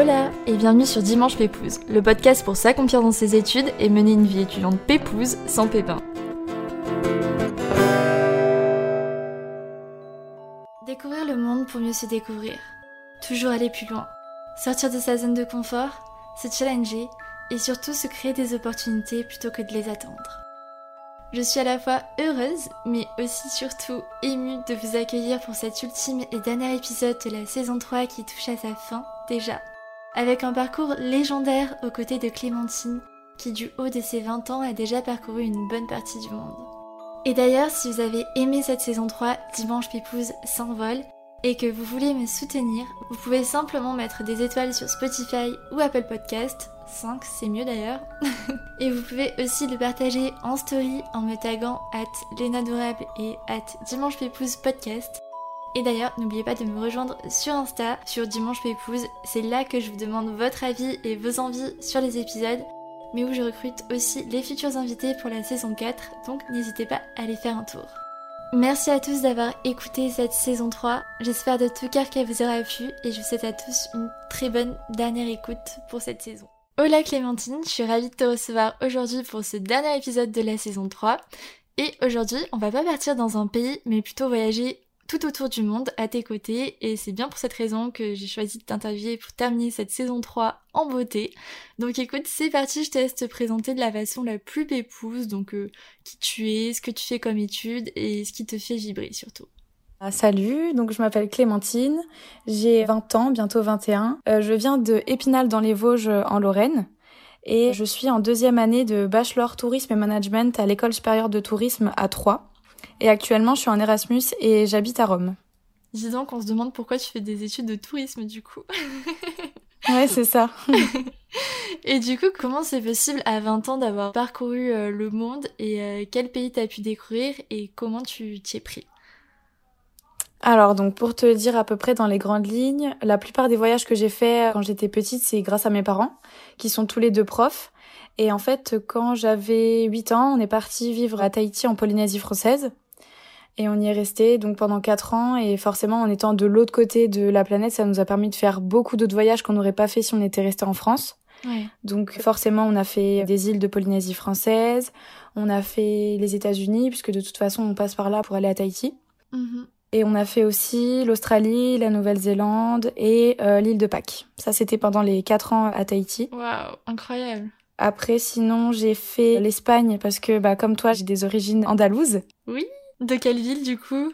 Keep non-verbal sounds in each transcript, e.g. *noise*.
Hola et bienvenue sur Dimanche Pépouze, le podcast pour s'accomplir dans ses études et mener une vie étudiante pépouze sans pépin. Découvrir le monde pour mieux se découvrir. Toujours aller plus loin. Sortir de sa zone de confort, se challenger et surtout se créer des opportunités plutôt que de les attendre. Je suis à la fois heureuse, mais aussi surtout émue de vous accueillir pour cet ultime et dernier épisode de la saison 3 qui touche à sa fin déjà. Avec un parcours légendaire aux côtés de Clémentine, qui du haut de ses 20 ans a déjà parcouru une bonne partie du monde. Et d'ailleurs, si vous avez aimé cette saison 3, Dimanche Pépouze s'envole, et que vous voulez me soutenir, vous pouvez simplement mettre des étoiles sur Spotify ou Apple Podcast, 5 c'est mieux d'ailleurs, *laughs* et vous pouvez aussi le partager en story en me taguant at Durable et at Dimanche Pépouze Podcast. Et d'ailleurs, n'oubliez pas de me rejoindre sur Insta, sur Dimanche Pépouze, c'est là que je vous demande votre avis et vos envies sur les épisodes, mais où je recrute aussi les futurs invités pour la saison 4, donc n'hésitez pas à aller faire un tour. Merci à tous d'avoir écouté cette saison 3. J'espère de tout cœur qu'elle vous aura plu et je vous souhaite à tous une très bonne dernière écoute pour cette saison. Hola Clémentine, je suis ravie de te recevoir aujourd'hui pour ce dernier épisode de la saison 3. Et aujourd'hui, on va pas partir dans un pays, mais plutôt voyager tout autour du monde à tes côtés et c'est bien pour cette raison que j'ai choisi de t'interviewer pour terminer cette saison 3 en beauté. Donc écoute, c'est parti, je te laisse te présenter de la façon la plus pépouse, donc euh, qui tu es, ce que tu fais comme étude et ce qui te fait vibrer surtout. Ah, salut, donc je m'appelle Clémentine, j'ai 20 ans, bientôt 21. Euh, je viens de Épinal dans les Vosges en Lorraine et je suis en deuxième année de bachelor tourisme et management à l'école supérieure de tourisme à Troyes. Et actuellement, je suis en Erasmus et j'habite à Rome. Dis donc, on se demande pourquoi tu fais des études de tourisme du coup. *laughs* ouais, c'est ça. *laughs* et du coup, comment c'est possible à 20 ans d'avoir parcouru euh, le monde et euh, quel pays t'as pu découvrir et comment tu t'y es pris? Alors donc pour te dire à peu près dans les grandes lignes, la plupart des voyages que j'ai faits quand j'étais petite, c'est grâce à mes parents qui sont tous les deux profs et en fait, quand j'avais 8 ans, on est parti vivre à Tahiti en Polynésie française. Et on y est resté donc pendant 4 ans. Et forcément, en étant de l'autre côté de la planète, ça nous a permis de faire beaucoup d'autres voyages qu'on n'aurait pas fait si on était resté en France. Donc forcément, on a fait des îles de Polynésie française, on a fait les États-Unis, puisque de toute façon, on passe par là pour aller à Tahiti. Mm-hmm. Et on a fait aussi l'Australie, la Nouvelle-Zélande et euh, l'île de Pâques. Ça, c'était pendant les 4 ans à Tahiti. Waouh, incroyable. Après, sinon, j'ai fait l'Espagne parce que, bah, comme toi, j'ai des origines andalouses. Oui. De quelle ville, du coup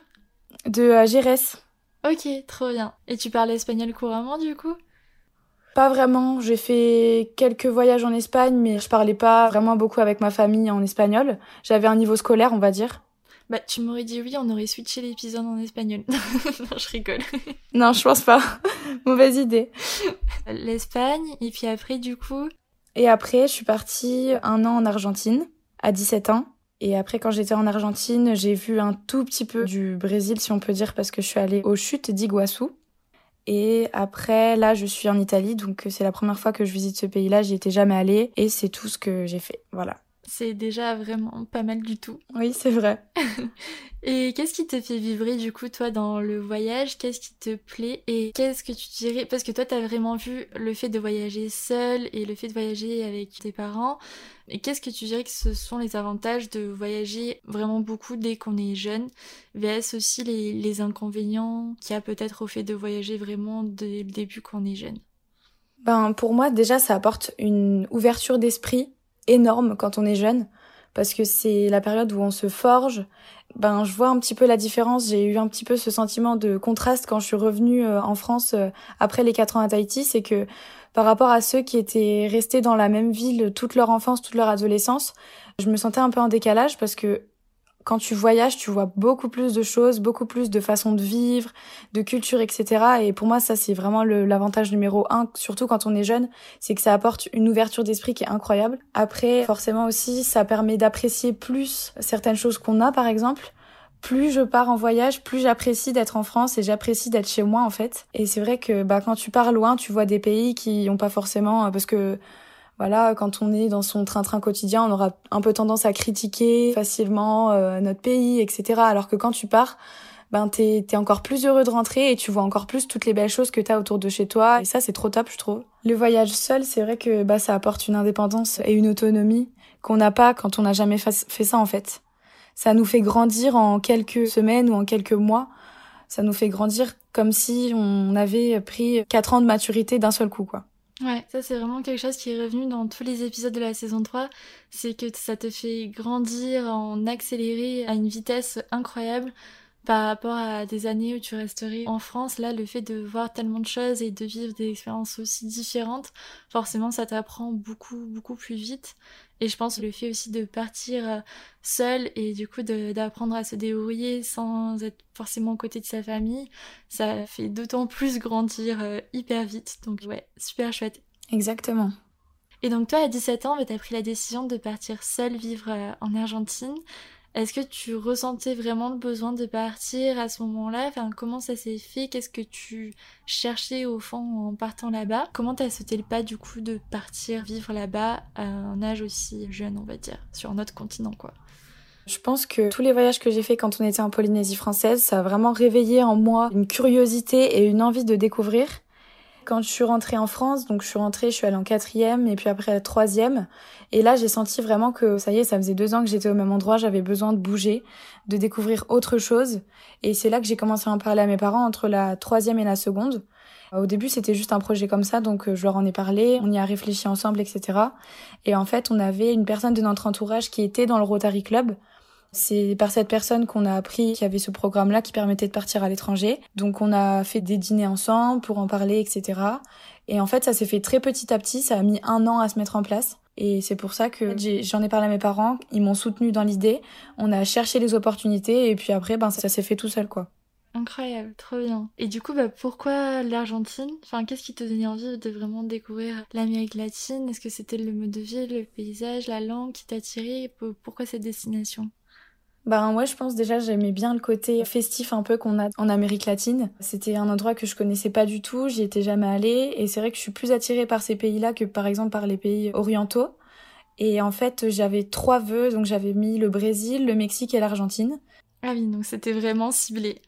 De euh, Gérès. Ok, trop bien. Et tu parles espagnol couramment, du coup Pas vraiment. J'ai fait quelques voyages en Espagne, mais je parlais pas vraiment beaucoup avec ma famille en espagnol. J'avais un niveau scolaire, on va dire. Bah, tu m'aurais dit oui, on aurait switché l'épisode en espagnol. *laughs* non, je rigole. *laughs* non, je pense pas. *laughs* Mauvaise idée. L'Espagne, et puis après, du coup, et après, je suis partie un an en Argentine, à 17 ans. Et après, quand j'étais en Argentine, j'ai vu un tout petit peu du Brésil, si on peut dire, parce que je suis allée aux chutes d'Iguassou. Et après, là, je suis en Italie, donc c'est la première fois que je visite ce pays-là. J'y étais jamais allée, et c'est tout ce que j'ai fait. Voilà. C'est déjà vraiment pas mal du tout. Oui, c'est vrai. *laughs* et qu'est-ce qui te fait vibrer du coup toi dans le voyage? Qu'est-ce qui te plaît? Et qu'est-ce que tu dirais? Parce que toi t'as vraiment vu le fait de voyager seul et le fait de voyager avec tes parents. Et qu'est-ce que tu dirais que ce sont les avantages de voyager vraiment beaucoup dès qu'on est jeune? VS aussi les, les inconvénients qu'il y a peut-être au fait de voyager vraiment dès le début quand on est jeune? Ben, pour moi, déjà, ça apporte une ouverture d'esprit énorme quand on est jeune parce que c'est la période où on se forge. Ben, je vois un petit peu la différence. J'ai eu un petit peu ce sentiment de contraste quand je suis revenue euh, en France euh, après les quatre ans à Tahiti. C'est que par rapport à ceux qui étaient restés dans la même ville toute leur enfance, toute leur adolescence, je me sentais un peu en décalage parce que quand tu voyages, tu vois beaucoup plus de choses, beaucoup plus de façons de vivre, de culture, etc. Et pour moi, ça, c'est vraiment l'avantage numéro un, surtout quand on est jeune, c'est que ça apporte une ouverture d'esprit qui est incroyable. Après, forcément aussi, ça permet d'apprécier plus certaines choses qu'on a, par exemple. Plus je pars en voyage, plus j'apprécie d'être en France et j'apprécie d'être chez moi, en fait. Et c'est vrai que, bah, quand tu pars loin, tu vois des pays qui n'ont pas forcément, parce que voilà, quand on est dans son train-train quotidien, on aura un peu tendance à critiquer facilement euh, notre pays, etc. Alors que quand tu pars, ben t'es es encore plus heureux de rentrer et tu vois encore plus toutes les belles choses que t'as autour de chez toi. Et ça, c'est trop top, je trouve. Le voyage seul, c'est vrai que bah ça apporte une indépendance et une autonomie qu'on n'a pas quand on n'a jamais fait ça en fait. Ça nous fait grandir en quelques semaines ou en quelques mois. Ça nous fait grandir comme si on avait pris quatre ans de maturité d'un seul coup, quoi. Ouais, ça c'est vraiment quelque chose qui est revenu dans tous les épisodes de la saison 3, c'est que ça te fait grandir en accéléré à une vitesse incroyable par rapport à des années où tu resterais en France, là, le fait de voir tellement de choses et de vivre des expériences aussi différentes, forcément, ça t'apprend beaucoup, beaucoup plus vite. Et je pense le fait aussi de partir euh, seul et du coup d'apprendre à se débrouiller sans être forcément aux côtés de sa famille, ça fait d'autant plus grandir euh, hyper vite. Donc ouais, super chouette. Exactement. Et donc toi, à 17 ans, bah, tu as pris la décision de partir seul vivre euh, en Argentine. Est-ce que tu ressentais vraiment le besoin de partir à ce moment-là? Comment ça s'est fait? Qu'est-ce que tu cherchais au fond en partant là-bas? Comment t'as sauté le pas du coup de partir vivre là-bas à un âge aussi jeune, on va dire, sur notre continent, quoi? Je pense que tous les voyages que j'ai faits quand on était en Polynésie française, ça a vraiment réveillé en moi une curiosité et une envie de découvrir. Quand je suis rentrée en France, donc je suis rentrée, je suis allée en quatrième et puis après troisième. Et là, j'ai senti vraiment que ça y est, ça faisait deux ans que j'étais au même endroit, j'avais besoin de bouger, de découvrir autre chose. Et c'est là que j'ai commencé à en parler à mes parents entre la troisième et la seconde. Au début, c'était juste un projet comme ça, donc euh, je leur en ai parlé, on y a réfléchi ensemble, etc. Et en fait, on avait une personne de notre entourage qui était dans le Rotary Club, c'est par cette personne qu'on a appris qu'il y avait ce programme-là qui permettait de partir à l'étranger. Donc on a fait des dîners ensemble pour en parler, etc. Et en fait, ça s'est fait très petit à petit. Ça a mis un an à se mettre en place. Et c'est pour ça que j'en ai, parlé à mes parents. Ils m'ont soutenu dans l'idée. On a cherché les opportunités et puis après, ben ça s'est fait tout seul, quoi. Incroyable, trop bien. Et du coup, bah, pourquoi l'Argentine? Enfin, qu'est-ce qui te donnait envie de vraiment découvrir l'Amérique latine? Est-ce que c'était le mode de vie, le paysage, la langue qui t'attirait Pourquoi cette destination? Ben ouais, je pense déjà j'aimais bien le côté festif un peu qu'on a en Amérique latine. C'était un endroit que je connaissais pas du tout, j'y étais jamais allée et c'est vrai que je suis plus attirée par ces pays-là que par exemple par les pays orientaux. Et en fait, j'avais trois vœux, donc j'avais mis le Brésil, le Mexique et l'Argentine. Ah oui, donc c'était vraiment ciblé.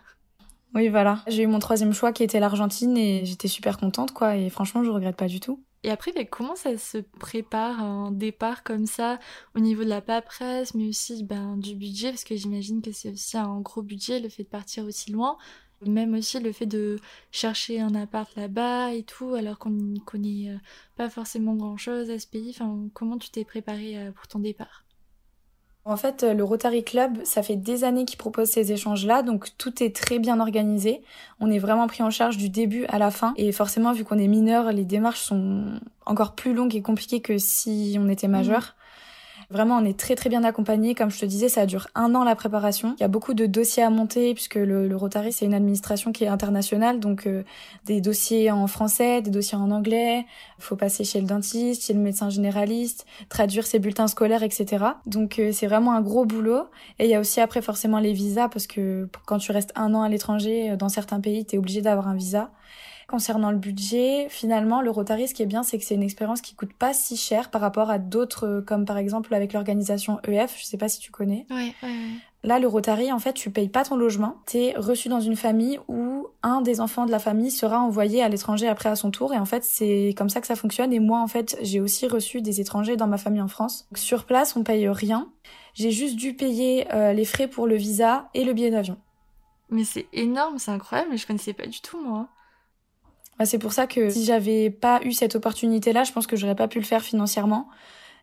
Oui, voilà. J'ai eu mon troisième choix qui était l'Argentine et j'étais super contente, quoi. Et franchement, je regrette pas du tout. Et après, comment ça se prépare un départ comme ça au niveau de la paperasse, mais aussi ben, du budget, parce que j'imagine que c'est aussi un gros budget le fait de partir aussi loin. Même aussi le fait de chercher un appart là-bas et tout, alors qu'on ne connaît euh, pas forcément grand-chose à ce pays. Enfin, comment tu t'es préparé euh, pour ton départ? En fait, le Rotary Club, ça fait des années qu'il propose ces échanges-là, donc tout est très bien organisé. On est vraiment pris en charge du début à la fin, et forcément, vu qu'on est mineur, les démarches sont encore plus longues et compliquées que si on était majeur. Vraiment, on est très très bien accompagné. Comme je te disais, ça dure un an la préparation. Il y a beaucoup de dossiers à monter puisque le, le Rotary c'est une administration qui est internationale, donc euh, des dossiers en français, des dossiers en anglais. Il faut passer chez le dentiste, chez le médecin généraliste, traduire ses bulletins scolaires, etc. Donc euh, c'est vraiment un gros boulot. Et il y a aussi après forcément les visas parce que quand tu restes un an à l'étranger, euh, dans certains pays, tu es obligé d'avoir un visa. Concernant le budget, finalement, le Rotary, ce qui est bien, c'est que c'est une expérience qui coûte pas si cher par rapport à d'autres, euh, comme par exemple avec l'organisation EF, je sais pas si tu connais. Ouais, ouais, Là, le Rotary, en fait, tu payes pas ton logement. T'es reçu dans une famille où un des enfants de la famille sera envoyé à l'étranger après à son tour. Et en fait, c'est comme ça que ça fonctionne. Et moi, en fait, j'ai aussi reçu des étrangers dans ma famille en France. sur place, on paye rien. J'ai juste dû payer euh, les frais pour le visa et le billet d'avion. Mais c'est énorme, c'est incroyable, mais je connaissais pas du tout, moi. C'est pour ça que si j'avais pas eu cette opportunité-là, je pense que j'aurais pas pu le faire financièrement.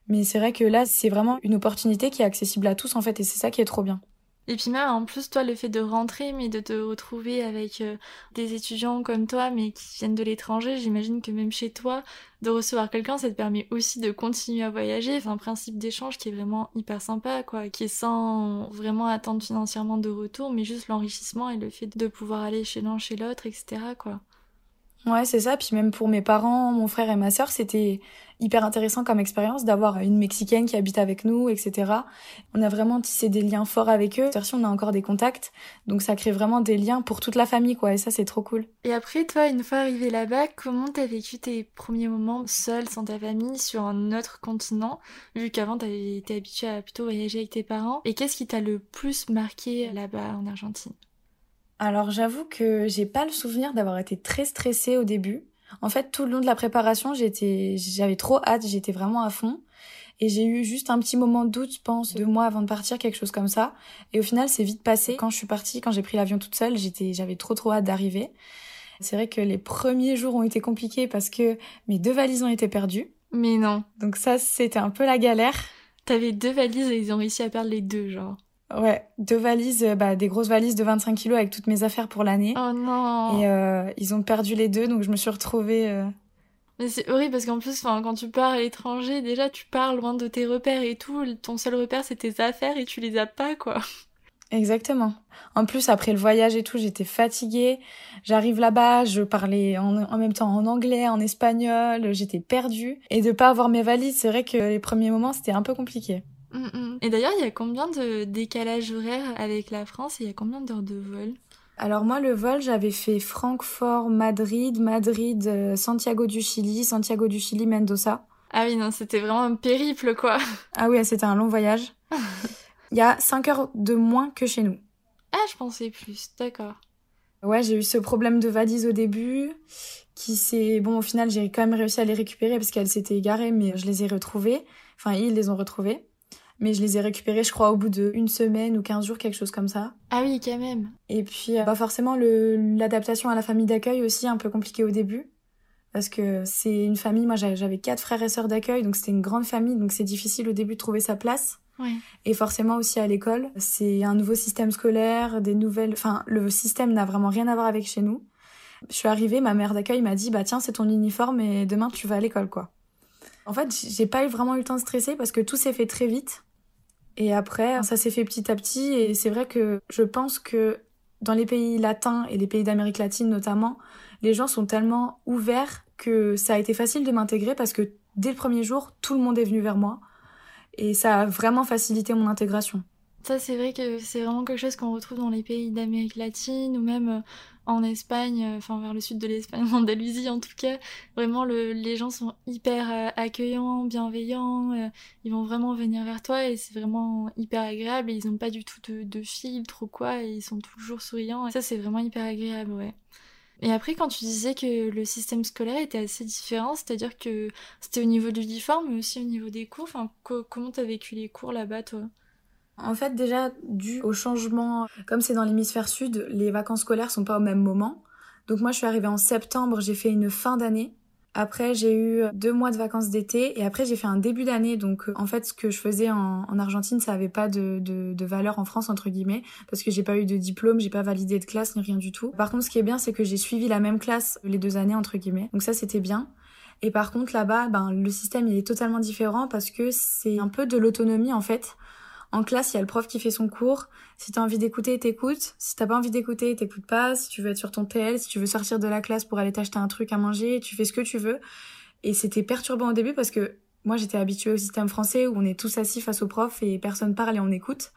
Mais c'est vrai que là, c'est vraiment une opportunité qui est accessible à tous en fait, et c'est ça qui est trop bien. Et puis même en plus toi le fait de rentrer mais de te retrouver avec euh, des étudiants comme toi mais qui viennent de l'étranger, j'imagine que même chez toi de recevoir quelqu'un ça te permet aussi de continuer à voyager, enfin un principe d'échange qui est vraiment hyper sympa quoi, qui est sans vraiment attendre financièrement de retour mais juste l'enrichissement et le fait de pouvoir aller chez l'un chez l'autre etc quoi. Ouais, c'est ça. Puis même pour mes parents, mon frère et ma sœur, c'était hyper intéressant comme expérience d'avoir une Mexicaine qui habite avec nous, etc. On a vraiment tissé des liens forts avec eux. Si on a encore des contacts, donc ça crée vraiment des liens pour toute la famille, quoi. Et ça, c'est trop cool. Et après, toi, une fois arrivé là-bas, comment t'as vécu tes premiers moments seul, sans ta famille, sur un autre continent, vu qu'avant t'avais été habitué à plutôt voyager avec tes parents? Et qu'est-ce qui t'a le plus marqué là-bas en Argentine? Alors j'avoue que j'ai pas le souvenir d'avoir été très stressée au début. En fait, tout le long de la préparation, j'étais, j'avais trop hâte, j'étais vraiment à fond. Et j'ai eu juste un petit moment de doute, je pense, deux mois avant de partir, quelque chose comme ça. Et au final, c'est vite passé. Quand je suis partie, quand j'ai pris l'avion toute seule, j'étais, j'avais trop trop hâte d'arriver. C'est vrai que les premiers jours ont été compliqués parce que mes deux valises ont été perdues. Mais non. Donc ça, c'était un peu la galère. T'avais deux valises et ils ont réussi à perdre les deux, genre. Ouais, deux valises, euh, bah, des grosses valises de 25 kilos avec toutes mes affaires pour l'année. Oh non. Et euh, ils ont perdu les deux, donc je me suis retrouvée. Euh... Mais c'est horrible parce qu'en plus, quand tu pars à l'étranger, déjà tu pars loin de tes repères et tout. Ton seul repère c'est tes affaires et tu les as pas, quoi. Exactement. En plus, après le voyage et tout, j'étais fatiguée. J'arrive là-bas, je parlais en, en, même temps en anglais, en espagnol, j'étais perdue. Et de pas avoir mes valises, c'est vrai que les premiers moments, c'était un peu compliqué. Mm, mm. Et d'ailleurs, il y a combien de décalage horaire avec la France et il y a combien d'heures de vol? Alors moi, le vol, j'avais fait Francfort, Madrid, Madrid, euh, Santiago du Chili, Santiago du Chili, Mendoza. Ah oui, non, c'était vraiment un périple, quoi. *laughs* Ah oui, c'était un long voyage. *laughs* Il y a 5 heures de moins que chez nous. Ah, je pensais plus, d'accord. Ouais, j'ai eu ce problème de valise au début, qui s'est... Bon, au final, j'ai quand même réussi à les récupérer parce qu'elles s'étaient égarées, mais je les ai retrouvées. Enfin, ils les ont retrouvées mais je les ai récupérés, je crois, au bout d'une semaine ou 15 jours, quelque chose comme ça. Ah oui, quand même. Et puis, euh, bah forcément, l'adaptation à la famille d'accueil aussi, un peu compliqué au début. Parce que c'est une famille, moi j'avais quatre frères et sœurs d'accueil, donc c'était une grande famille, donc c'est difficile au début de trouver sa place. Ouais. Et forcément aussi à l'école, c'est un nouveau système scolaire, des nouvelles... Enfin, le système n'a vraiment rien à voir avec chez nous. Je suis arrivée, ma mère d'accueil m'a dit, bah tiens, c'est ton uniforme et demain tu vas à l'école, quoi. En fait, j'ai pas eu vraiment eu le temps de stresser parce que tout s'est fait très vite. Et après, ça s'est fait petit à petit. Et c'est vrai que je pense que dans les pays latins et les pays d'Amérique latine notamment, les gens sont tellement ouverts que ça a été facile de m'intégrer parce que dès le premier jour, tout le monde est venu vers moi. Et ça a vraiment facilité mon intégration. Ça, c'est vrai que c'est vraiment quelque chose qu'on retrouve dans les pays d'Amérique latine ou même euh, en Espagne, euh, enfin vers le sud de l'Espagne, *laughs* en Andalousie en tout cas. Vraiment, le, les gens sont hyper euh, accueillants, bienveillants. ils vont vraiment venir vers toi et c'est vraiment hyper agréable. Et ils n'ont pas du tout de, de filtre ou quoi. Et ils sont toujours souriants. Et ça, c'est vraiment hyper agréable, ouais. Et après, quand tu disais que le système scolaire était assez différent, c'est-à-dire que c'était au niveau de l'uniforme, mais aussi au niveau des cours, enfin, comment t'as vécu les cours là-bas, toi? En fait, déjà, dû au changement, comme c'est dans l'hémisphère sud, les vacances scolaires sont pas au même moment. Donc moi, je suis arrivée en septembre, j'ai fait une fin d'année. Après, j'ai eu deux mois de vacances d'été et après, j'ai fait un début d'année. Donc, en fait, ce que je faisais en, Argentine, ça avait pas de, de, valeur en France, entre guillemets, parce que j'ai pas eu de diplôme, j'ai pas validé de classe ni rien du tout. Par contre, ce qui est bien, c'est que j'ai suivi la même classe les deux années, entre guillemets. Donc ça, c'était bien. Et par contre, là-bas, ben, le système, il est totalement différent parce que c'est un peu de l'autonomie, en fait. En classe, il y a le prof qui fait son cours. Si t'as envie d'écouter, t'écoutes. Si t'as pas envie d'écouter, t'écoutes pas. Si tu veux être sur ton TL, si tu veux sortir de la classe pour aller t'acheter un truc à manger, tu fais ce que tu veux. Et c'était perturbant au début parce que moi j'étais habituée au système français où on est tous assis face au prof et personne parle et on écoute.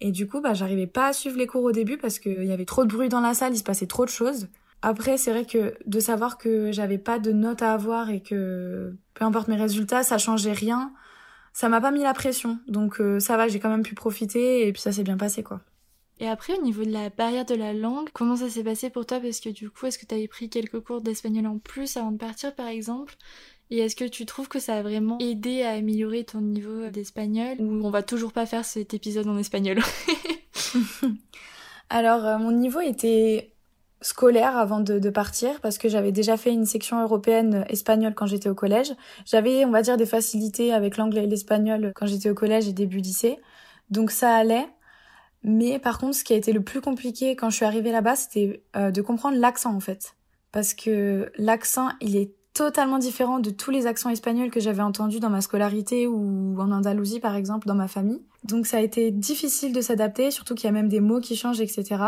Et du coup, bah j'arrivais pas à suivre les cours au début parce qu'il y avait trop de bruit dans la salle, il se passait trop de choses. Après, c'est vrai que de savoir que j'avais pas de notes à avoir et que peu importe mes résultats, ça changeait rien ça m'a pas mis la pression. Donc euh, ça va, j'ai quand même pu profiter et puis ça s'est bien passé quoi. Et après, au niveau de la barrière de la langue, comment ça s'est passé pour toi? Parce que du coup, est-ce que tu avais pris quelques cours d'espagnol en plus avant de partir, par exemple? Et est-ce que tu trouves que ça a vraiment aidé à améliorer ton niveau d'espagnol? Ou on va toujours pas faire cet épisode en espagnol? *laughs* *laughs* Alors, euh, mon niveau était scolaire avant de, partir parce que j'avais déjà fait une section européenne espagnole quand j'étais au collège. J'avais, on va dire, des facilités avec l'anglais et l'espagnol quand j'étais au collège et début lycée. Donc ça allait. Mais par contre, ce qui a été le plus compliqué quand je suis arrivée là-bas, c'était euh, de comprendre l'accent en fait. Parce que l'accent, il est totalement différent de tous les accents espagnols que j'avais entendus dans ma scolarité ou en Andalousie par exemple, dans ma famille. Donc ça a été difficile de s'adapter, surtout qu'il y a même des mots qui changent, etc.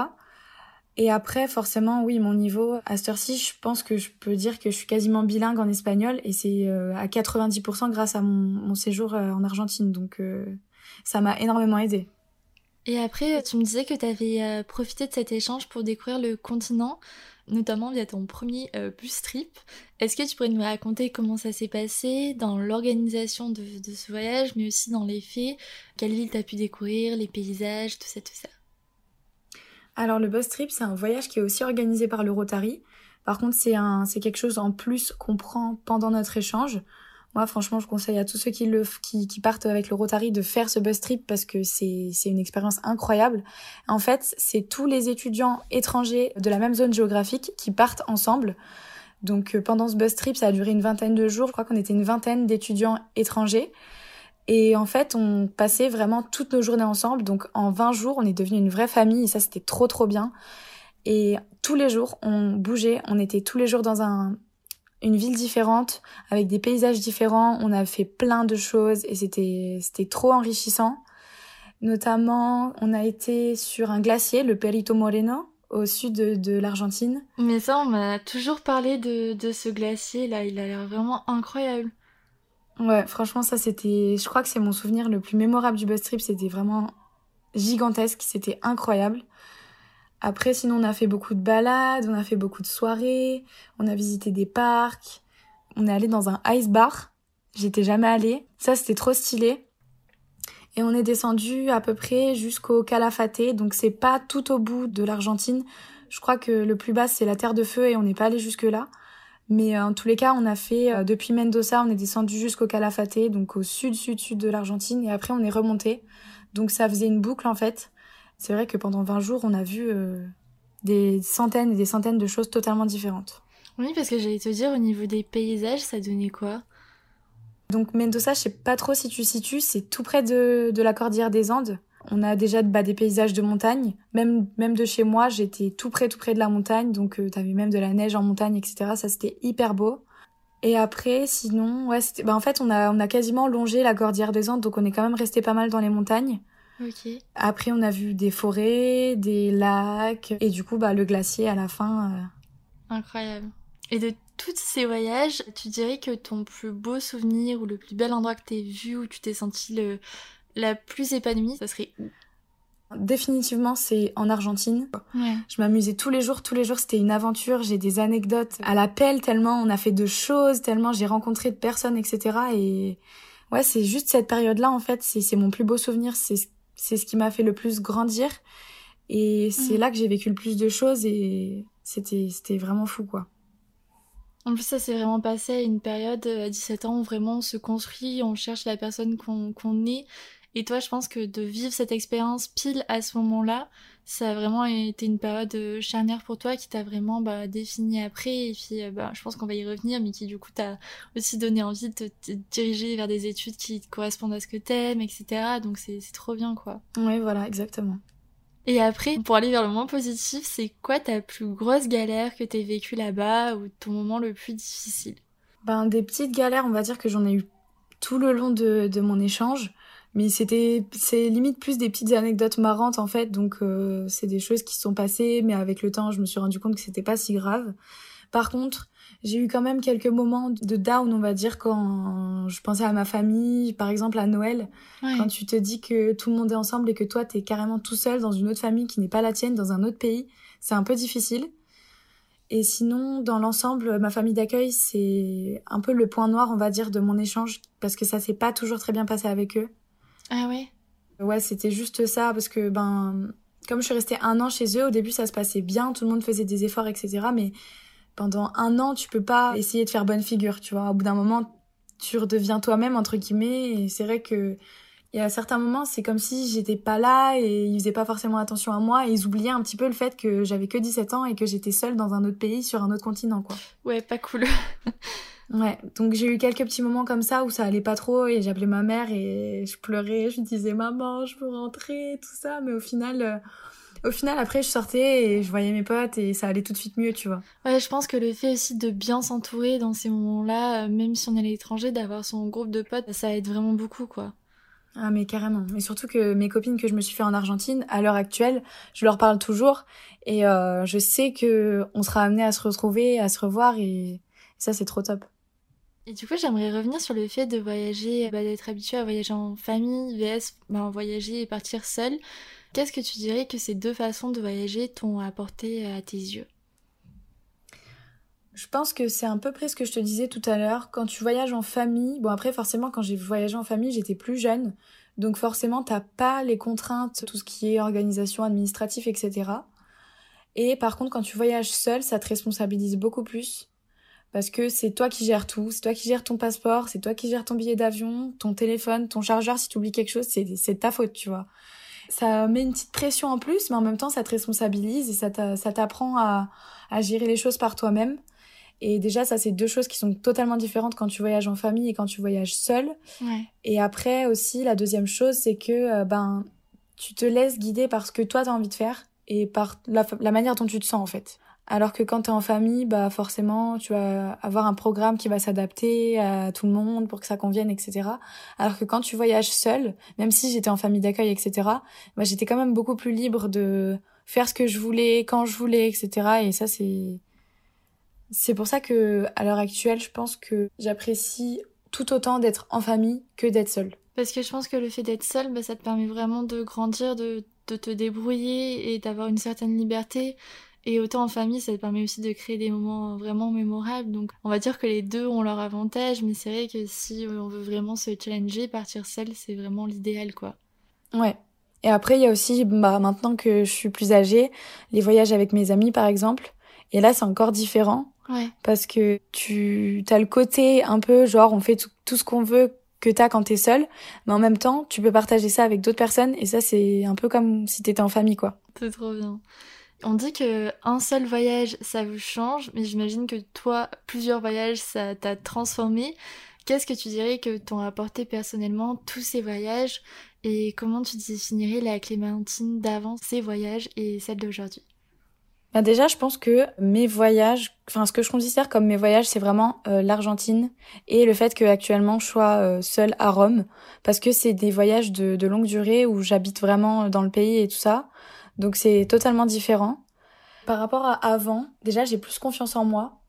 Et après, forcément, oui, mon niveau, à cette heure-ci, je pense que je peux dire que je suis quasiment bilingue en espagnol et c'est euh, à 90% grâce à mon, séjour euh, en Argentine. Donc, euh, ça m'a énormément aidé. Et après, tu me disais que tu avais profité de cet échange pour découvrir le continent, notamment via ton premier bus trip. Est-ce que tu pourrais nous raconter comment ça s'est passé dans l'organisation de, de, ce voyage, mais aussi dans les faits? Quelle ville t'as pu découvrir, les paysages, tout ça, tout ça? Alors le bus trip, c'est un voyage qui est aussi organisé par le Rotary. Par contre, c'est un, c'est quelque chose en plus qu'on prend pendant notre échange. Moi, franchement, je conseille à tous ceux qui le, qui, qui partent avec le Rotary de faire ce bus trip parce que c'est, c'est une expérience incroyable. En fait, c'est tous les étudiants étrangers de la même zone géographique qui partent ensemble. Donc, euh, pendant ce bus trip, ça a duré une vingtaine de jours. Je crois qu'on était une vingtaine d'étudiants étrangers. Et en fait, on passait vraiment toutes nos journées ensemble. Donc, en 20 jours, on est devenu une vraie famille et ça, c'était trop, trop bien. Et tous les jours, on bougeait. On était tous les jours dans un, une ville différente, avec des paysages différents. On a fait plein de choses et c'était, c'était trop enrichissant. Notamment, on a été sur un glacier, le Perito Moreno, au sud de, l'Argentine. Mais ça, on m'a toujours parlé de, de ce glacier là. Il a l'air vraiment incroyable. Ouais, franchement, ça c'était. Je crois que c'est mon souvenir le plus mémorable du bus trip. C'était vraiment gigantesque, c'était incroyable. Après, sinon, on a fait beaucoup de balades, on a fait beaucoup de soirées, on a visité des parcs, on est allé dans un ice bar. J'étais jamais allée. Ça, c'était trop stylé. Et on est descendu à peu près jusqu'au Calafate, donc c'est pas tout au bout de l'Argentine. Je crois que le plus bas c'est la Terre de Feu et on n'est pas allé jusque là. Mais euh, en tous les cas, on a fait euh, depuis Mendoza, on est descendu jusqu'au Calafate, donc au sud sud sud de l'Argentine, et après on est remonté. Donc ça faisait une boucle en fait c'est vrai que pendant 20 jours, on a vu euh, des centaines et des centaines de choses totalement différentes. Oui, parce que j'allais te dire, au niveau des paysages, ça donnait quoi? Donc Mendoza, je sais pas trop si tu situes, c'est tout près de, de la cordillère des Andes. On a déjà bah, des paysages de montagne. Même, même de chez moi, j'étais tout près, tout près de la montagne. Donc, tu euh, t'avais même de la neige en montagne, etc. Ça, c'était hyper beau. Et après, sinon, ouais, c'était, bah, en fait, on a, on a quasiment longé la cordillère des Andes. Donc, on est quand même resté pas mal dans les montagnes. Après, on a vu des forêts, des lacs, et du coup, bah, le glacier à la fin. Euh. Incroyable. Et de tous ces voyages, tu dirais que ton plus beau souvenir ou le plus bel endroit que t'aies vu, où tu t'es senti le, la plus épanouie, ça serait où? Définitivement, c'est en Argentine. Je m'amusais tous les jours, tous les jours, c'était une aventure. J'ai des anecdotes à la pelle tellement on a fait de choses, tellement j'ai rencontré de personnes, etc. Et ouais, c'est juste cette période-là, en fait, c'est mon plus beau souvenir. C'est ce qui m'a fait le plus grandir. Et c'est mm. là que j'ai vécu le plus de choses et c'était, c'était vraiment fou, quoi. En plus, ça s'est vraiment passé à une période euh, à 17 ans où vraiment on se construit, on cherche la personne qu'on, qu'on est. Et toi, je pense que de vivre cette expérience pile à ce moment-là, ça a vraiment été une période euh, charnière pour toi qui t'a vraiment bah, défini après. Et puis, euh, bah, je pense qu'on va y revenir, mais qui du coup t'a aussi donné envie de te diriger vers des études qui correspondent à ce que t'aimes, etc. Donc c'est trop bien, quoi. Oui, voilà, exactement. Et après, pour aller vers le moins positif, c'est quoi ta plus grosse galère que t'aies vécue là-bas ou ton moment le plus difficile? Ben, des petites galères, on va dire que j'en ai eu tout le long de, de mon échange mais c'était c'est limite plus des petites anecdotes marrantes en fait. Donc euh, c'est des choses qui se sont passées mais avec le temps je me suis rendu compte que c'était pas si grave. Par contre j'ai eu quand même quelques moments de down on va dire quand je pensais à ma famille par exemple à Noël. Quand tu te dis que tout le monde est ensemble et que toi t'es carrément tout seul dans une autre famille qui n'est pas la tienne dans un autre pays c'est un peu difficile. Et sinon, dans l'ensemble, ma famille d'accueil, c'est un peu le point noir, on va dire, de mon échange, parce que ça s'est pas toujours très bien passé avec eux. Ah ouais Ouais, c'était juste ça, parce que, ben, comme je suis restée un an chez eux, au début ça se passait bien, tout le monde faisait des efforts, etc. Mais pendant un an, tu peux pas essayer de faire bonne figure, tu vois. Au bout d'un moment, tu redeviens toi-même, entre guillemets, et c'est vrai que y a certains moments, c'est comme si j'étais pas là et ils faisaient pas forcément attention à moi et ils oubliaient un petit peu le fait que j'avais que 17 ans et que j'étais seule dans un autre pays sur un autre continent, quoi. Ouais, pas cool. *laughs* Ouais, donc j'ai eu quelques petits moments comme ça où ça allait pas trop et j'appelais ma mère et je pleurais, je lui disais maman, je veux rentrer, tout ça, mais au final, euh, au final après je sortais et je voyais mes potes et ça allait tout de suite mieux, tu vois. Ouais, je pense que le fait aussi de bien s'entourer dans ces moments-là, euh, même si on est à l'étranger, d'avoir son groupe de potes, ça aide vraiment beaucoup, quoi. Ah mais carrément. Et surtout que mes copines que je me suis fait en Argentine, à l'heure actuelle, je leur parle toujours et euh, je sais que on sera amené à se retrouver, à se revoir et ça c'est trop top. Et du coup, j'aimerais revenir sur le fait de voyager, bah, d'être habitué à voyager en famille, vs bah, voyager et partir seul. Qu'est-ce que tu dirais que ces deux façons de voyager t'ont apporté à tes yeux? Je pense que c'est un peu près ce que je te disais tout à l'heure. Quand tu voyages en famille, bon après forcément quand j'ai voyagé en famille j'étais plus jeune, donc forcément t'as pas les contraintes, tout ce qui est organisation administrative, etc. Et par contre, quand tu voyages seul, ça te responsabilise beaucoup plus. Parce que c'est toi qui gères tout, c'est toi qui gères ton passeport, c'est toi qui gères ton billet d'avion, ton téléphone, ton chargeur, si tu oublies quelque chose, c'est ta faute, tu vois. Ça met une petite pression en plus, mais en même temps, ça te responsabilise et ça t'apprend à, à gérer les choses par toi-même. Et déjà, ça, c'est deux choses qui sont totalement différentes quand tu voyages en famille et quand tu voyages seul. Ouais. Et après aussi, la deuxième chose, c'est que euh, ben tu te laisses guider par ce que toi, tu as envie de faire et par la, la manière dont tu te sens, en fait. Alors que quand tu en famille, bah forcément, tu vas avoir un programme qui va s'adapter à tout le monde pour que ça convienne, etc. Alors que quand tu voyages seul, même si j'étais en famille d'accueil, etc., bah, j'étais quand même beaucoup plus libre de faire ce que je voulais, quand je voulais, etc. Et ça, c'est c'est pour ça que, à l'heure actuelle, je pense que j'apprécie tout autant d'être en famille que d'être seule. Parce que je pense que le fait d'être seule, bah, ça te permet vraiment de grandir, de, de te débrouiller et d'avoir une certaine liberté. Et autant en famille, ça te permet aussi de créer des moments vraiment mémorables. Donc on va dire que les deux ont leur avantage, mais c'est vrai que si on veut vraiment se challenger, partir seul, c'est vraiment l'idéal, quoi. Ouais. Et après, il y a aussi, bah, maintenant que je suis plus âgée, les voyages avec mes amis, par exemple. Et là, c'est encore différent. Parce que tu as le côté un peu genre on fait tout, ce qu'on veut que t'as quand t'es seul, mais en même temps tu peux partager ça avec d'autres personnes et ça c'est un peu comme si t'étais en famille quoi. C'est trop bien. On dit que un seul voyage ça vous change, mais j'imagine que toi plusieurs voyages ça t'a transformé. Qu'est-ce que tu dirais que t'ont apporté personnellement tous ces voyages et comment tu définirais la Clémentine d'avant ces voyages et celle d'aujourd'hui? Bah déjà, je pense que mes voyages, enfin ce que je considère comme mes voyages, c'est vraiment euh, l'Argentine et le fait que actuellement je sois euh, seule à Rome, parce que c'est des voyages de, de longue durée où j'habite vraiment dans le pays et tout ça, donc c'est totalement différent. Par rapport à avant, déjà j'ai plus confiance en moi,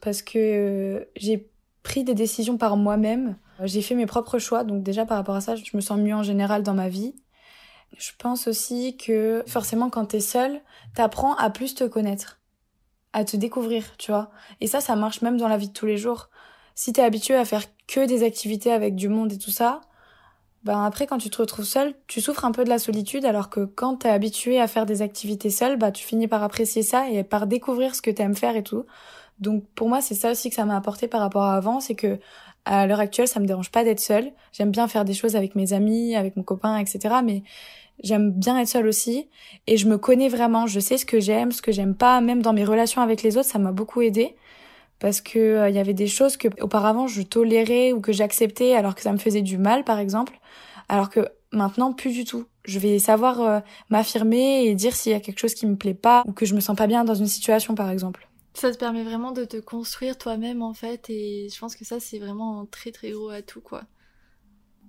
parce que j'ai pris des décisions par moi-même, j'ai fait mes propres choix, donc déjà par rapport à ça, je me sens mieux en général dans ma vie. Je pense aussi que forcément quand t'es seule, t'apprends à plus te connaître, à te découvrir, tu vois. Et ça, ça marche même dans la vie de tous les jours. Si t'es habitué à faire que des activités avec du monde et tout ça, ben après quand tu te retrouves seule, tu souffres un peu de la solitude alors que quand t'es habitué à faire des activités seule, bah tu finis par apprécier ça et par découvrir ce que t'aimes faire et tout. Donc pour moi, c'est ça aussi que ça m'a apporté par rapport à avant, c'est que à l'heure actuelle, ça me dérange pas d'être seule. J'aime bien faire des choses avec mes amis, avec mon copain, etc. Mais J'aime bien être seule aussi et je me connais vraiment. Je sais ce que j'aime, ce que j'aime pas. Même dans mes relations avec les autres, ça m'a beaucoup aidé parce que euh, il y avait des choses que auparavant je tolérais ou que j'acceptais alors que ça me faisait du mal, par exemple. Alors que maintenant, plus du tout. Je vais savoir euh, m'affirmer et dire s'il y a quelque chose qui me plaît pas ou que je me sens pas bien dans une situation, par exemple. Ça te permet vraiment de te construire toi-même en fait et je pense que ça c'est vraiment un très très gros atout quoi.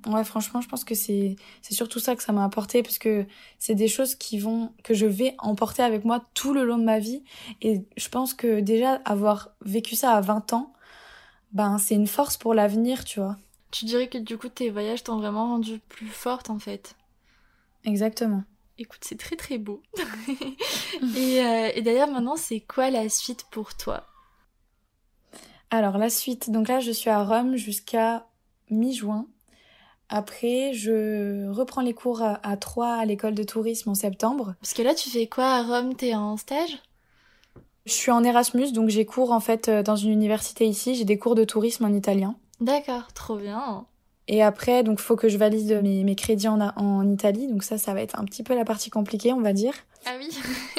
Ouais, franchement, je pense que c'est c'est surtout ça que ça m'a apporté parce que c'est des choses qui vont que je vais emporter avec moi tout le long de ma vie et je pense que déjà avoir vécu ça à 20 ans, ben c'est une force pour l'avenir, tu vois. Tu dirais que du coup tes voyages t'ont vraiment rendu plus forte en fait. Exactement. Écoute, c'est très très beau. *laughs* *laughs* et, euh, et d'ailleurs maintenant, c'est quoi la suite pour toi? Alors la suite, donc là je suis à Rome jusqu'à mi-juin. Après, je reprends les cours à, Troyes à l'école de tourisme en septembre. Parce que là, tu fais quoi à Rome? T'es en stage? Je suis en Erasmus, donc j'ai cours en fait euh, dans une université ici. J'ai des cours de tourisme en italien. D'accord, trop bien. Et après, donc faut que je valide mes, mes crédits en, en Italie. Donc ça, ça va être un petit peu la partie compliquée, on va dire. Ah oui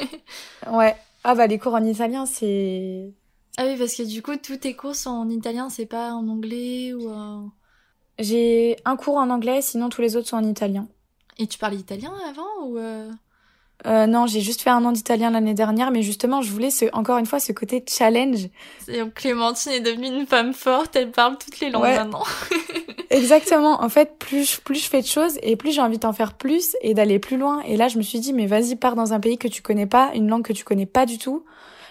*laughs* Ouais. Ah bah les cours en italien, c'est... Ah oui, parce que du coup, tous tes cours sont en italien, c'est pas en anglais ou en... J'ai un cours en anglais, sinon tous les autres sont en italien. Et tu parlais italien avant ou euh... Euh, non, j'ai juste fait un an d'italien l'année dernière, mais justement, je voulais ce, encore une fois ce côté challenge. Et Clémentine est devenue une femme forte, elle parle toutes les langues maintenant. *laughs* Exactement. En fait, plus, plus je fais de choses et plus j'ai envie d'en faire plus et d'aller plus loin. Et là, je me suis dit, mais vas-y, pars dans un pays que tu connais pas, une langue que tu connais pas du tout.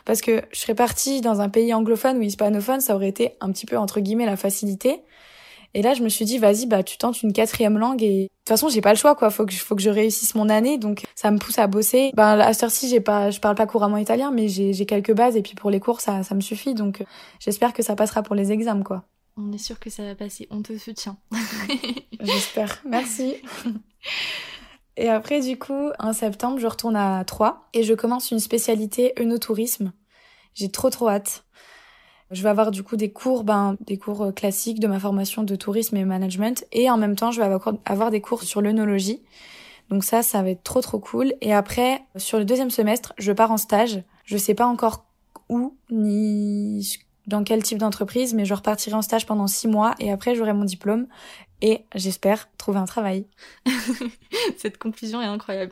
Parce que je serais partie dans un pays anglophone ou hispanophone, ça aurait été un petit peu, entre guillemets, la facilité. Et là, je me suis dit, vas-y, bah, tu tentes une quatrième langue et de toute façon, j'ai pas le choix, quoi. Faut que, faut que je réussisse mon année, donc ça me pousse à bosser. Ben, à cette heure-ci, j'ai pas, je parle pas couramment italien, mais j'ai, j'ai quelques bases et puis pour les cours, ça, ça me suffit. Donc, j'espère que ça passera pour les examens, quoi. On est sûr que ça va passer. On te soutient. *laughs* j'espère. Merci. *laughs* Et après, du coup, en septembre, je retourne à Troyes et je commence une spécialité œnotourisme. J'ai trop trop hâte. Je vais avoir du coup des cours, ben, des cours euh, classiques de ma formation de tourisme et management et en même temps, je vais avoir des cours sur l'œnologie. Donc ça, ça va être trop trop cool. Et après, sur le deuxième semestre, je pars en stage. Je sais pas encore où ni dans quel type d'entreprise, mais je repartirai en stage pendant six mois et après j'aurai mon diplôme et j'espère trouver un travail. *laughs* Cette conclusion est incroyable.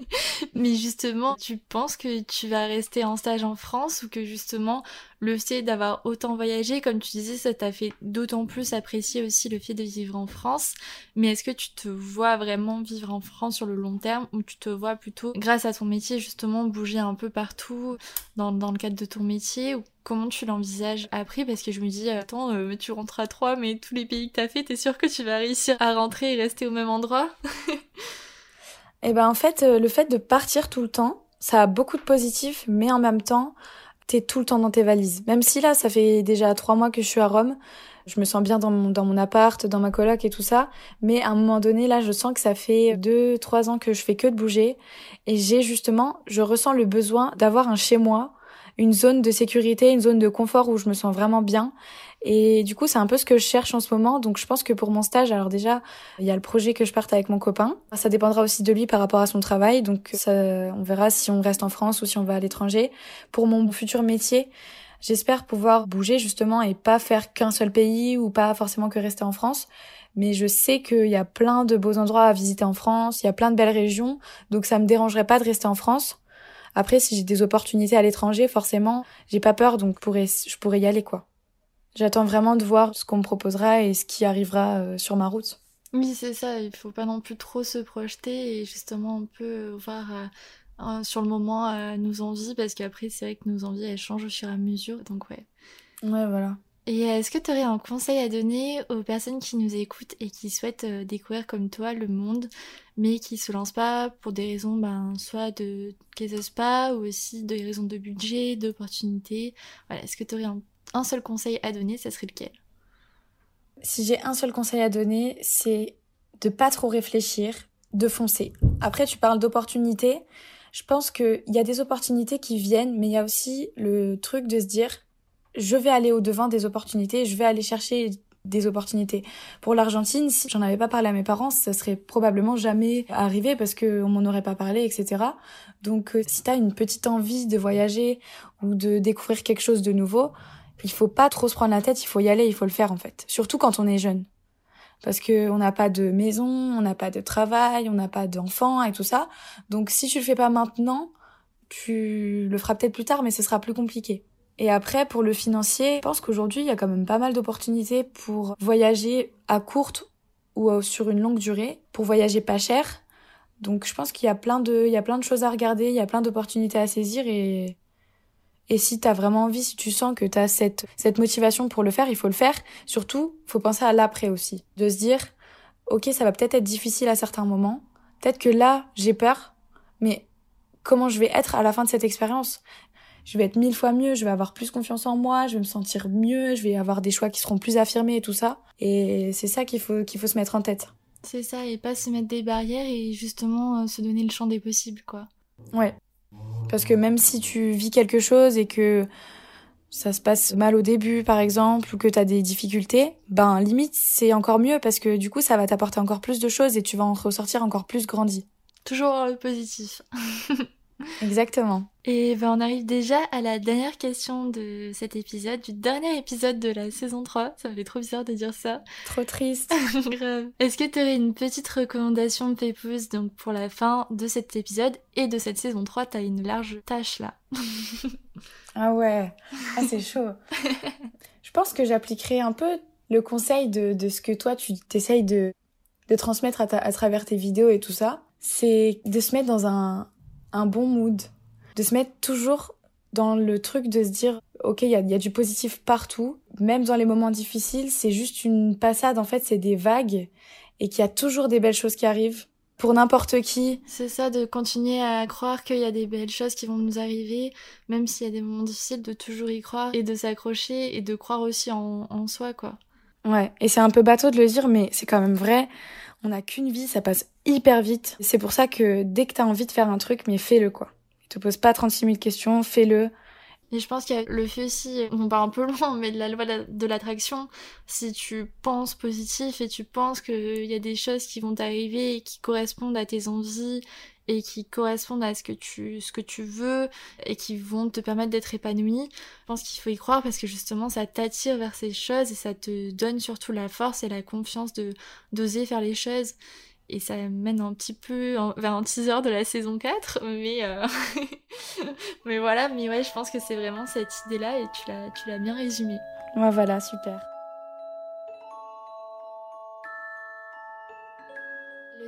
*laughs* Mais justement, tu penses que tu vas rester en stage en France ou que justement le fait d'avoir autant voyagé, comme tu disais, ça t'a fait d'autant plus apprécier aussi le fait de vivre en France. Mais est-ce que tu te vois vraiment vivre en France sur le long terme ou tu te vois plutôt, grâce à ton métier, justement bouger un peu partout dans, le cadre de ton métier ou comment tu l'envisages après Parce que je me dis, attends, euh, tu rentres à Troyes, mais tous les pays que t'as fait, t'es sûr que tu vas réussir à rentrer et rester au même endroit *laughs* Eh ben en fait, euh, le fait de partir tout le temps, ça a beaucoup de positifs, mais en même temps, t'es tout le temps dans tes valises. Même si là, ça fait déjà trois mois que je suis à Rome, je me sens bien dans mon, dans mon appart, dans ma coloc et tout ça. Mais à un moment donné, là, je sens que ça fait deux, trois ans que je fais que de bouger. Et j'ai justement, je ressens le besoin d'avoir un chez moi, une zone de sécurité, une zone de confort où je me sens vraiment bien. Et du coup, c'est un peu ce que je cherche en ce moment. Donc, je pense que pour mon stage, alors déjà, il y a le projet que je parte avec mon copain. Ça dépendra aussi de lui par rapport à son travail. Donc, ça, on verra si on reste en France ou si on va à l'étranger. Pour mon futur métier, j'espère pouvoir bouger justement et pas faire qu'un seul pays ou pas forcément que rester en France. Mais je sais qu'il y a plein de beaux endroits à visiter en France. Il y a plein de belles régions. Donc, ça me dérangerait pas de rester en France. Après, si j'ai des opportunités à l'étranger, forcément, j'ai pas peur, donc je pourrais y aller, quoi. J'attends vraiment de voir ce qu'on me proposera et ce qui arrivera euh, sur ma route. Oui, c'est ça, il faut pas non plus trop se projeter et justement un peu voir euh, sur le moment euh, nos envies parce qu'après c'est vrai que nos envies elles changent au fur et à mesure donc ouais. Ouais, voilà. Et est-ce que tu aurais un conseil à donner aux personnes qui nous écoutent et qui souhaitent découvrir comme toi le monde, mais qui se lancent pas pour des raisons, ben, soit de qu'elles pas, ou aussi des raisons de budget, d'opportunités? Voilà, est-ce que tu aurais un un seul conseil à donner, ça serait lequel? Si j'ai un seul conseil à donner, c'est de pas trop réfléchir, de foncer. Après, tu parles d'opportunités. Je pense qu'il y a des opportunités qui viennent, mais il y a aussi le truc de se dire, je vais aller au devant des opportunités, je vais aller chercher des opportunités. Pour l'Argentine, si j'en avais pas parlé à mes parents, ça serait probablement jamais arrivé parce qu'on m'en aurait pas parlé, etc. Donc, euh, si tu as une petite envie de voyager ou de découvrir quelque chose de nouveau, il faut pas trop se prendre la tête, il faut y aller, il faut le faire en fait. Surtout quand on est jeune. Parce que on n'a pas de maison, on n'a pas de travail, on n'a pas d'enfants et tout ça. Donc si tu le fais pas maintenant, tu le feras peut-être plus tard, mais ce sera plus compliqué. Et après, pour le financier, je pense qu'aujourd'hui, il y a quand même pas mal d'opportunités pour voyager à courte ou sur une longue durée, pour voyager pas cher. Donc je pense qu'il y a plein de, il y a plein de choses à regarder, il y a plein d'opportunités à saisir et et si t'as vraiment envie, si tu sens que t'as cette, cette motivation pour le faire, il faut le faire. Surtout, faut penser à l'après aussi. De se dire, ok, ça va peut-être être difficile à certains moments. Peut-être que là, j'ai peur, mais comment je vais être à la fin de cette expérience? Je vais être mille fois mieux, je vais avoir plus confiance en moi, je vais me sentir mieux, je vais avoir des choix qui seront plus affirmés et tout ça. Et c'est ça qu'il faut qu'il faut se mettre en tête. C'est ça, et pas se mettre des barrières et justement euh, se donner le champ des possibles, quoi. Ouais. Parce que même si tu vis quelque chose et que ça se passe mal au début, par exemple, ou que tu as des difficultés, ben limite c'est encore mieux parce que du coup ça va t'apporter encore plus de choses et tu vas en ressortir encore plus grandi. Toujours le positif. *laughs* Exactement. Et ben on arrive déjà à la dernière question de cet épisode, du dernier épisode de la saison 3. Ça me fait trop bizarre de dire ça. Trop triste. *laughs* Grave. Est-ce que tu aurais une petite recommandation de Pépouze donc pour la fin de cet épisode et de cette saison 3 T'as une large tâche là. ah ouais. Ah c'est chaud. *laughs* Je pense que j'appliquerai un peu le conseil de, de ce que toi tu t'essayes de, de transmettre à, à travers tes vidéos et tout ça. C'est de se mettre dans un, un bon mood, de se mettre toujours dans le truc de se dire ok il y a, du positif partout. Même dans les moments difficiles c'est juste une passade en fait c'est des vagues et qu'il y a toujours des belles choses qui arrivent pour n'importe qui. C'est ça de continuer à croire qu'il y a des belles choses qui vont nous arriver même s'il y a des moments difficiles de toujours y croire et de s'accrocher et de croire aussi en, en soi quoi Ouais, et c'est un peu bateau de le dire, mais c'est quand même vrai. On n'a qu'une vie, ça passe hyper vite. C'est pour ça que dès que t'as envie de faire un truc, mais fais-le quoi. Te pose pas 36 000 questions, fais-le. Et je pense qu'il y a le fait aussi, on part un peu *laughs* loin, mais de la loi de l'attraction, si tu penses positif et tu penses qu'il y a des choses qui vont t'arriver et qui correspondent à tes envies et qui correspondent à ce que tu, ce que tu veux et qui vont te permettre d'être épanoui, je pense qu'il faut y croire parce que justement ça t'attire vers ces choses et ça te donne surtout la force et la confiance de d'oser faire les choses et ça mène un petit peu vers un teaser de la saison 4 mais euh, *laughs* mais voilà mais ouais je pense que c'est vraiment cette idée là et tu l'as tu l'as bien résumé ouais voilà super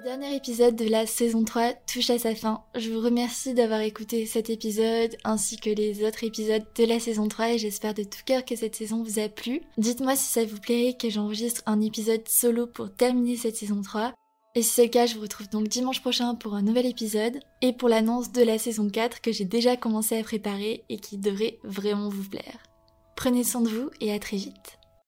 Le dernier épisode de la saison 3 touche à sa fin. Je vous remercie d'avoir écouté cet épisode ainsi que les autres épisodes de la saison 3 et j'espère de tout cœur que cette saison vous a plu. Dites-moi si ça vous plairait que j'enregistre un épisode solo pour terminer cette saison 3. Et si c'est le cas, je vous retrouve donc dimanche prochain pour un nouvel épisode et pour l'annonce de la saison 4 que j'ai déjà commencé à préparer et qui devrait vraiment vous plaire. Prenez soin de vous et à très vite.